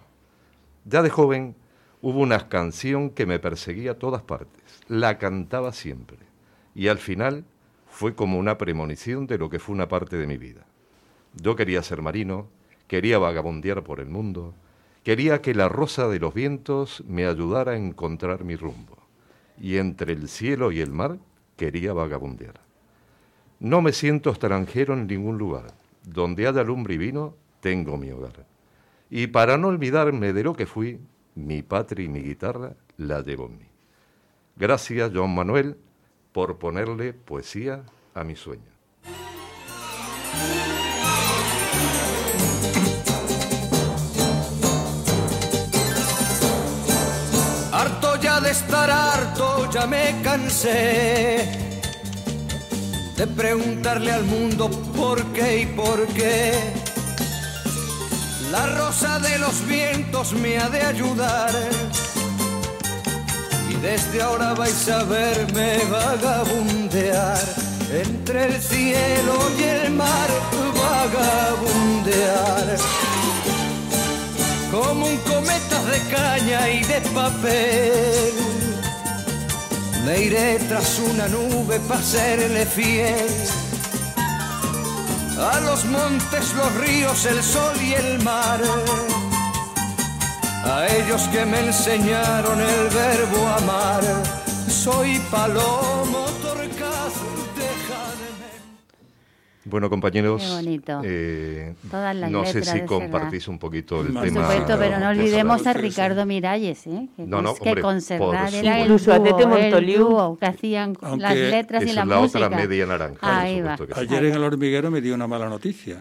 Ya de joven hubo una canción que me perseguía a todas partes, la cantaba siempre y al final fue como una premonición de lo que fue una parte de mi vida. Yo quería ser marino, quería vagabundear por el mundo, quería que la rosa de los vientos me ayudara a encontrar mi rumbo, y entre el cielo y el mar quería vagabundear. No me siento extranjero en ningún lugar. Donde haya lumbre y vino, tengo mi hogar. Y para no olvidarme de lo que fui, mi patria y mi guitarra la llevo en mí. Gracias, Joan Manuel, por ponerle poesía a mi sueño. Estar harto, ya me cansé de preguntarle al mundo por qué y por qué. La rosa de los vientos me ha de ayudar. Y desde ahora vais a verme vagabundear entre el cielo y el mar, vagabundear. Como un cometa de caña y de papel. Me iré tras una nube para serle fiel a los montes, los ríos, el sol y el mar. A ellos que me enseñaron el verbo amar. Soy palomo Bueno, compañeros, Qué bonito. eh, Todas las no sé si compartís un poquito el Por tema. supuesto, pero no de olvidemos a. Ricardo Miralles, ¿eh? que, No, no, es que hombre, con por Serrat era el dúo, el dúo que hacían las letras y la la música. otra media naranja, por Ahí va. supuesto que sí. Ayer en el hormiguero me dio una mala noticia.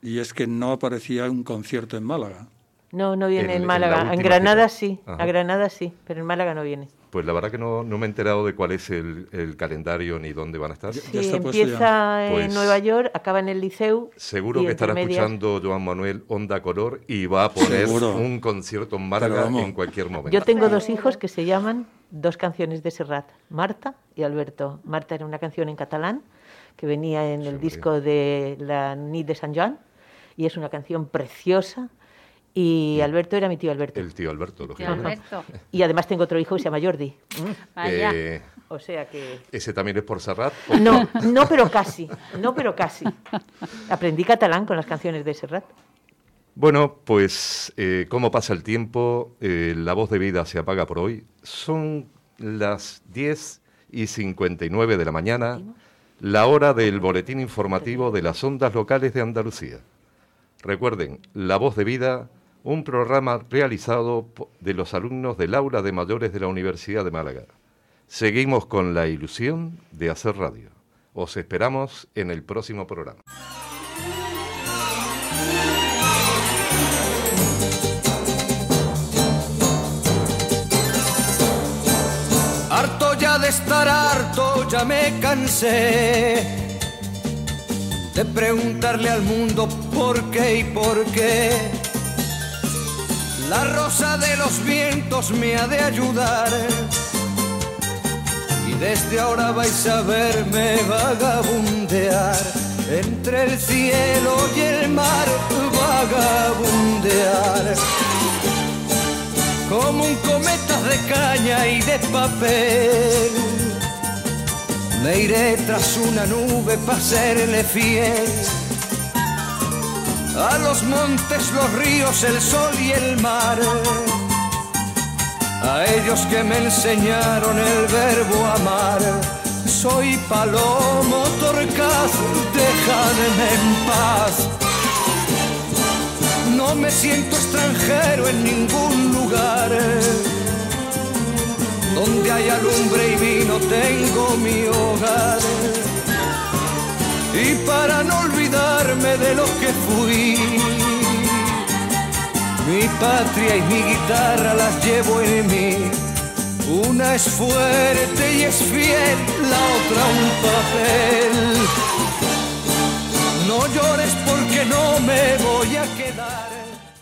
Y es que no aparecía un concierto en Málaga. No, no viene En- Málaga. la En, Granada gira. sí, Ajá. a Granada sí, pero en Málaga no viene. Pues la verdad que no, no me he enterado de cuál es el, el calendario ni dónde van a estar. Sí, empieza en Pues Nueva York, acaba en el Liceu. Seguro que estará medias- escuchando Joan Manuel Onda Color y va a poner Seguro. un concierto en Málaga en cualquier momento. Yo tengo dos hijos que se llaman dos canciones de Serrat, Marta y Alberto. Marta era una canción en catalán que venía en el disco de la Nit de Sant Joan y es una canción preciosa. Y Alberto era mi tío Alberto. El tío Alberto, lógicamente. Y además tengo otro hijo que se llama Jordi. Vaya. Eh, O sea que... ¿Ese también es por Serrat? ¿O- No, no, pero casi. No, pero casi. Aprendí catalán con las canciones de Serrat. Bueno, pues eh, cómo pasa el tiempo, eh, la voz de vida se apaga por hoy. Son las 10 y 59 de la mañana, la hora del boletín informativo de las ondas locales de Andalucía. Recuerden, La voz de vida, un programa realizado de los alumnos del aula de mayores de la Universidad de Málaga. Seguimos con la ilusión de hacer radio. Os esperamos en el próximo programa. Harto ya de estar harto, ya me cansé de preguntarle al mundo por qué y por qué. La rosa de los vientos me ha de ayudar. Y desde ahora vais a verme vagabundear entre el cielo y el mar, vagabundear como un cometa de caña y de papel. Me iré tras una nube para serle fiel a los montes, los ríos, el sol y el mar. A ellos que me enseñaron el verbo amar. Soy palomo torcaz, déjame en paz. No me siento extranjero en ningún lugar. Donde haya lumbre y vino tengo mi hogar. Y para no olvidarme de lo que fui, mi patria y mi guitarra las llevo en mí. Una es fuerte y es fiel, la otra un papel. No llores porque no me voy a quedar.